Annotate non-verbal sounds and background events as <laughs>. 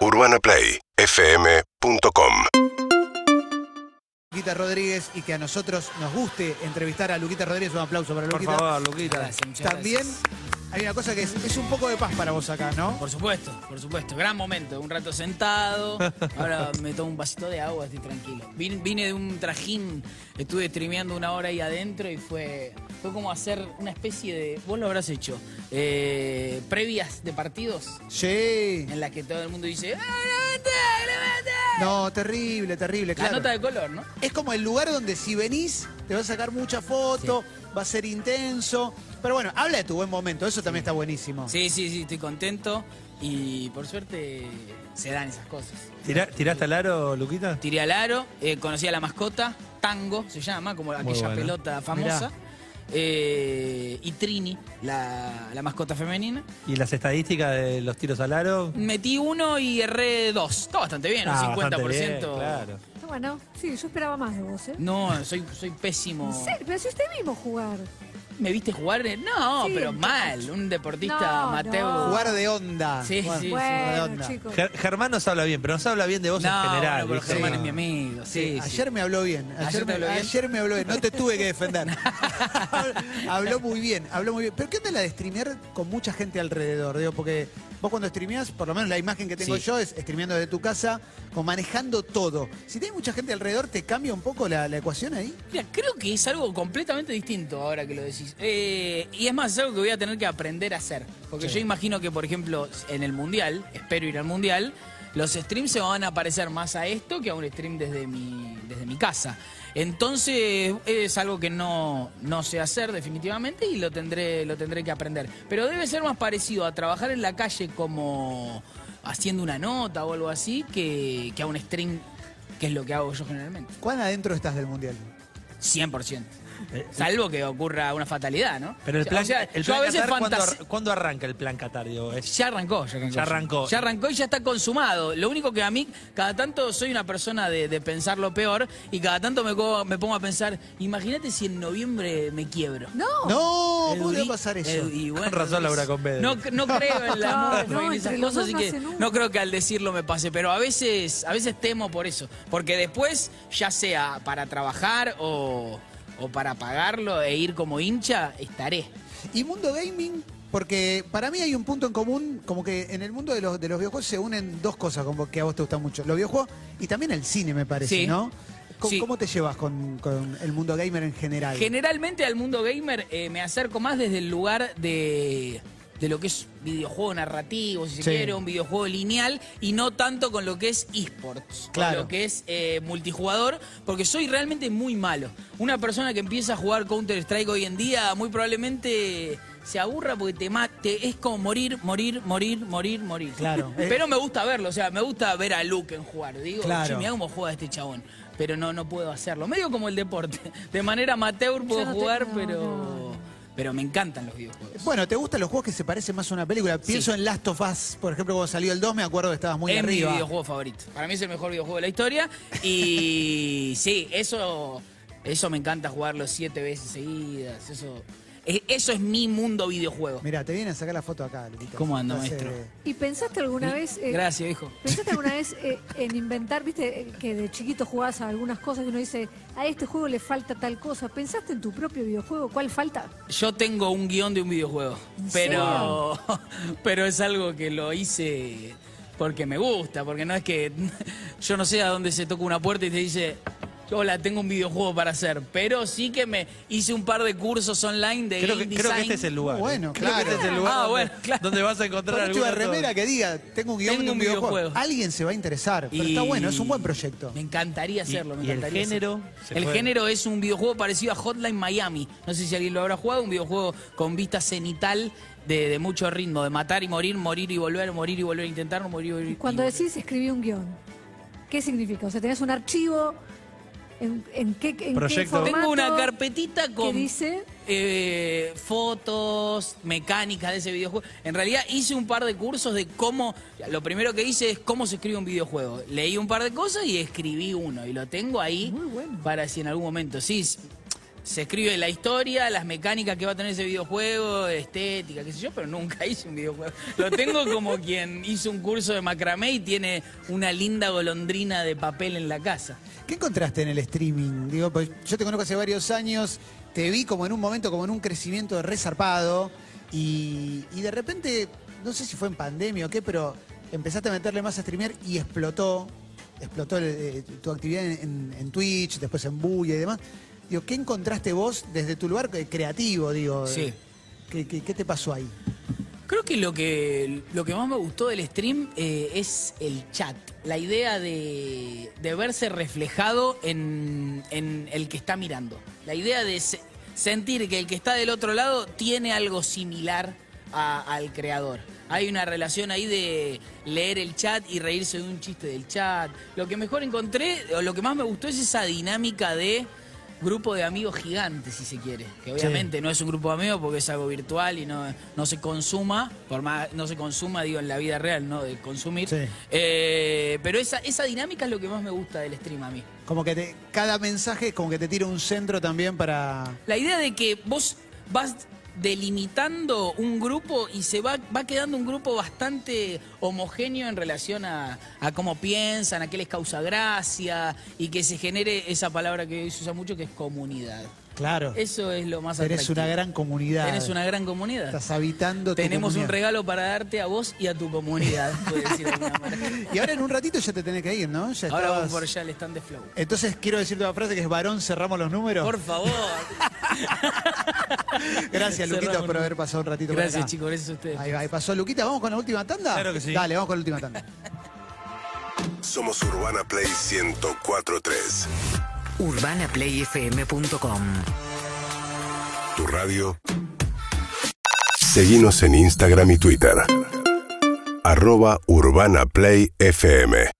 UrbanaPlayFM.com Luquita Rodríguez y que a nosotros nos guste entrevistar a Luquita Rodríguez. Un aplauso para Por Luquita. favor, Luquita. Gracias, muchas También gracias. Hay una cosa que es, es un poco de paz para vos acá, ¿no? Por supuesto, por supuesto. Gran momento. Un rato sentado. Ahora me tomo un vasito de agua, estoy tranquilo. Vine, vine de un trajín, estuve streameando una hora ahí adentro y fue, fue como hacer una especie de. Vos lo habrás hecho. eh, previas de partidos Sí. en las que todo el mundo dice. "¡Ah, Clemente, Clemente!". No, terrible, terrible, La nota de color, ¿no? Es como el lugar donde si venís te va a sacar mucha foto, va a ser intenso. Pero bueno, habla de tu buen momento, eso también está buenísimo. Sí, sí, sí, estoy contento y por suerte se dan esas cosas. Tira- ¿Tiraste al aro, Luquita? Tiré al aro, eh, conocí a la mascota, Tango se llama, como Muy aquella pelota famosa. Eh, y Trini, la, la mascota femenina. ¿Y las estadísticas de los tiros al aro? Metí uno y erré dos. Está bastante bien, Ah, un 50%. bastante bien, claro. Bueno, sí, yo esperaba más de vos, ¿eh? No, soy, soy pésimo. ¿En serio? Pero si usted mismo jugar. ¿Me viste jugar? No, Sí, pero mal. Un deportista No, no. Jugar de onda. Sí, Jugar- sí, jugar de Bueno, onda. chicos. Ger- Germán nos habla bien, pero nos habla bien de vos No, en general. bueno. Germán es mi amigo. Sí, sí. Ayer me habló bien. Ayer, ¿Ayer me, habló bien? ayer me habló bien. No te tuve que defender. <laughs> habló muy bien, habló muy bien. Pero ¿qué onda la de streamear con mucha gente alrededor? Digo, porque vos cuando streameás, por lo menos la imagen que tengo Sí. yo es streameando desde tu casa, como manejando todo. Si tenés mucha gente alrededor, ¿te cambia un poco la, la ecuación ahí? Mira, creo que es algo completamente distinto ahora que lo decís. Eh, y es más, es algo que voy a tener que aprender a hacer. Porque yo imagino que, por ejemplo, en el Mundial, espero ir al Mundial, los streams se van a parecer más a esto que a un stream desde mi, desde mi casa. Entonces es algo que no, no sé hacer definitivamente y lo tendré, lo tendré que aprender. Pero debe ser más parecido a trabajar en la calle como haciendo una nota o algo así que, que a un stream, que es lo que hago yo generalmente. ¿Cuán adentro estás del mundial? 100%. Salvo que ocurra una fatalidad, ¿no? Pero el O plan, sea, el yo plan a veces Qatar, ¿cuándo, fantaseo. ar- cuándo arranca el plan Qatar? Digo, es- Ya arrancó, ya arrancó. Ya arrancó. Ya arrancó y ya está consumado. Lo único que a mí, cada tanto soy una persona de, de pensar lo peor y cada tanto me, pongo a pensar, imagínate si en noviembre me quiebro. No. No, Es ¿cómo te va a duri- pasar eso? es- y bueno, Con razón Laura Convedo. No, no creo en la <laughs> No, muerte no, en esas cosas, así que nunca. no creo que al decirlo me pase, pero a veces, a veces temo por eso. Porque después, ya sea para trabajar o, o para pagarlo e ir como hincha, estaré. ¿Y mundo gaming? Porque para mí hay un punto en común, como que en el mundo de los, de los videojuegos se unen dos cosas como que a vos te gustan mucho. Los videojuegos y también el cine, me parece, Sí. ¿no? ¿Cómo, Sí. cómo te llevas con, con el mundo gamer en general? Generalmente al mundo gamer eh, me acerco más desde el lugar de, de lo que es videojuego narrativo, si se Sí. quiere, un videojuego lineal, y no tanto con lo que es esports, Claro. con lo que es eh, multijugador, porque soy realmente muy malo. Una persona que empieza a jugar Counter-Strike hoy en día muy probablemente se aburra porque te mate, es como morir, morir, morir, morir, morir. Claro. <laughs> Pero me gusta verlo, o sea, me gusta ver a Luke en jugar. Digo, Claro. mirá cómo juega este chabón. Pero no, no puedo hacerlo. Medio como el deporte. <laughs> De manera amateur puedo no jugar, pero. no. Pero me encantan los videojuegos. Bueno, ¿te gustan los juegos que se parecen más a una película? Pienso Sí. en Last of Us, por ejemplo, cuando salió el 2, me acuerdo que estabas muy es arriba. mi videojuego favorito. Para mí es el mejor videojuego de la historia. Y <laughs> sí, eso, eso me encanta jugarlo siete veces seguidas. Eso, eso es mi mundo videojuego. Mira, te vienen a sacar la foto acá, Luquita. ¿Cómo anda, maestro? ¿Y pensaste alguna vez... eh, Gracias, hijo. ¿Pensaste alguna <laughs> vez eh, en inventar, viste, eh, que de chiquito jugabas a algunas cosas que uno dice, a este juego le falta tal cosa? ¿Pensaste en tu propio videojuego? ¿Cuál falta? Yo tengo un guion de un videojuego, ¿En pero, <laughs> pero es algo que lo hice porque me gusta, porque no es que <laughs> yo no sé a dónde se toca una puerta y te dice, hola, tengo un videojuego para hacer, pero sí que me hice un par de cursos online de creo, que, game creo que design. este es el lugar. Bueno, ¿eh? Creo que este es el lugar Ah, donde, bueno, claro. donde vas a encontrar una dato. remera que diga, tengo un guion Tengo de un, un videojuego. videojuego. Alguien se va a interesar, pero Y- está bueno, es un buen proyecto. Me encantaría hacerlo, me y el encantaría género? hacerlo. ¿Se El puede? género es un videojuego parecido a Hotline Miami. No sé si alguien lo habrá jugado, un videojuego con vista cenital de, de mucho ritmo, de matar y morir, morir y volver, morir y volver a intentar, morir y volver. Cuando decís escribí un guion, ¿qué significa? O sea, tenés un archivo, ¿en, en qué, en Proyecto. Tengo una carpetita con dice... eh, fotos, mecánicas de ese videojuego. En realidad hice un par de cursos de cómo. Lo primero que hice es cómo se escribe un videojuego. Leí un par de cosas y escribí uno. Y lo tengo ahí Muy bueno. para si en algún momento. Sí, se escribe la historia, las mecánicas que va a tener ese videojuego, estética, qué sé yo, pero nunca <laughs> hice un videojuego. Lo tengo como quien hizo un curso de macramé y tiene una linda golondrina de papel en la casa. ¿Qué encontraste en el streaming? Digo, pues yo te conozco hace varios años, te vi como en un momento, como en un crecimiento resarpado y, y de repente, no sé si fue en pandemia o qué, pero empezaste a meterle más a streamear y explotó, explotó eh, tu actividad en, en- Twitch, después en Buya y demás. Digo, ¿qué encontraste vos desde tu lugar eh, creativo? Digo, Sí. eh, ¿qué, qué, qué te pasó ahí? Creo que lo que, lo que más me gustó del stream eh, es el chat. La idea de, de verse reflejado en, en el que está mirando. La idea de se- sentir que el que está del otro lado tiene algo similar a- al creador. Hay una relación ahí de leer el chat y reírse de un chiste del chat. Lo que mejor encontré, o lo que más me gustó es esa dinámica de grupo de amigos gigantes, si se quiere. Que obviamente no es un grupo de amigos porque es algo virtual y no, no se consuma, por más no se consuma, digo, en la vida real, ¿no? De consumir. Sí. Eh, pero esa, esa dinámica es lo que más me gusta del stream a mí. Como que te- cada mensaje como que te tira un centro también para... La idea de que vos vas delimitando un grupo y se va, va quedando un grupo bastante homogéneo en relación a, a cómo piensan, a qué les causa gracia y que se genere esa palabra que hoy se usa mucho que es comunidad. Claro, Eso es lo más eres atractivo. una gran comunidad. Tenés una gran comunidad. Estás habitando tu Tenemos un regalo para darte a vos y a tu comunidad, <laughs> puede decir de alguna manera. Y ahora en un ratito ya te tenés que ir, ¿no? Ya Ahora estabas- vamos por allá al stand de Flow. Entonces quiero decirte una frase que es varón, cerramos los números. Por favor. <laughs> Gracias, Luquita, por haber pasado un ratito por Gracias, acá. chicos, gracias a ustedes. Ahí, va, ahí pasó Luquita, ¿vamos con la última tanda? Claro que sí. Dale, vamos con la última tanda. Somos Urbana Play 1043. urbanaplayfm.com Tu radio. Seguimos en Instagram y Twitter. Arroba Urbana Play FM.